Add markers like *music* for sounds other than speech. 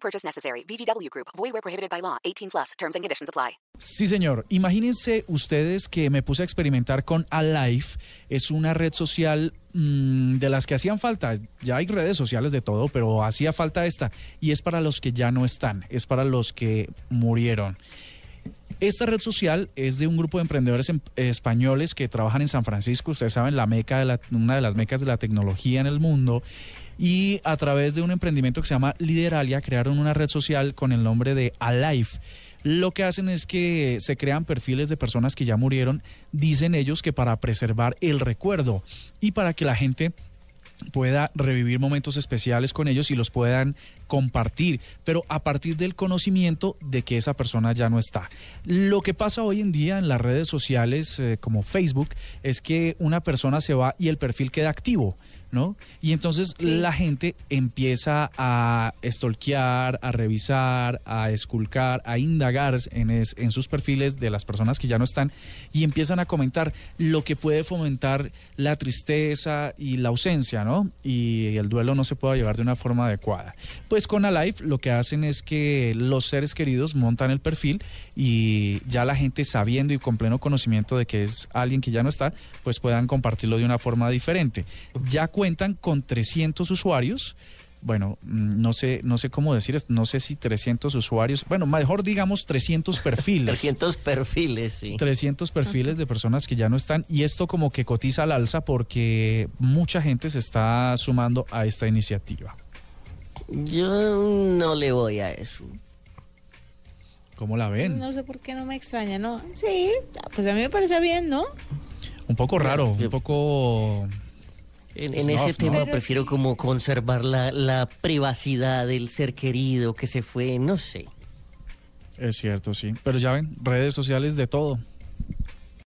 Purchase necessary. VGW Group. Void prohibited by law. 18 plus. Terms and conditions apply. Sí, señor. Imagínense ustedes que me puse a experimentar con Alive. Es una red social mm, de las que hacían falta. Ya hay redes sociales de todo, pero hacía falta esta. Y es para los que ya no están. Es para los que murieron. Esta red social es de un grupo de emprendedores em- españoles que trabajan en San Francisco, ustedes saben, la meca de la- una de las mecas de la tecnología en el mundo. Y a través de un emprendimiento que se llama Lideralia, crearon una red social con el nombre de Alive. Lo que hacen es que se crean perfiles de personas que ya murieron, dicen ellos que para preservar el recuerdo y para que la gente pueda revivir momentos especiales con ellos y los puedan compartir, pero a partir del conocimiento de que esa persona ya no está. Lo que pasa hoy en día en las redes sociales eh, como Facebook es que una persona se va y el perfil queda activo. ¿No? Y entonces la gente empieza a stalkear, a revisar, a esculcar, a indagar en, es- en sus perfiles de las personas que ya no están y empiezan a comentar lo que puede fomentar la tristeza y la ausencia, ¿no? Y el duelo no se puede llevar de una forma adecuada. Pues con Alive lo que hacen es que los seres queridos montan el perfil y ya la gente sabiendo y con pleno conocimiento de que es alguien que ya no está, pues puedan compartirlo de una forma diferente. Ya cuentan con 300 usuarios. Bueno, mm, no sé, no sé cómo decir esto, no sé si 300 usuarios, bueno, mejor digamos 300 *laughs* perfiles. 300 perfiles, sí. 300 perfiles de personas que ya no están y esto como que cotiza al alza porque mucha gente se está sumando a esta iniciativa. Yo no le voy a eso. ¿Cómo la ven? No sé por qué no me extraña, ¿no? Sí, pues a mí me parece bien, ¿no? Un poco raro, yo- un poco... En, en Snuff, ese tema Pero prefiero sí. como conservar la, la privacidad del ser querido que se fue, no sé. Es cierto, sí. Pero ya ven, redes sociales de todo.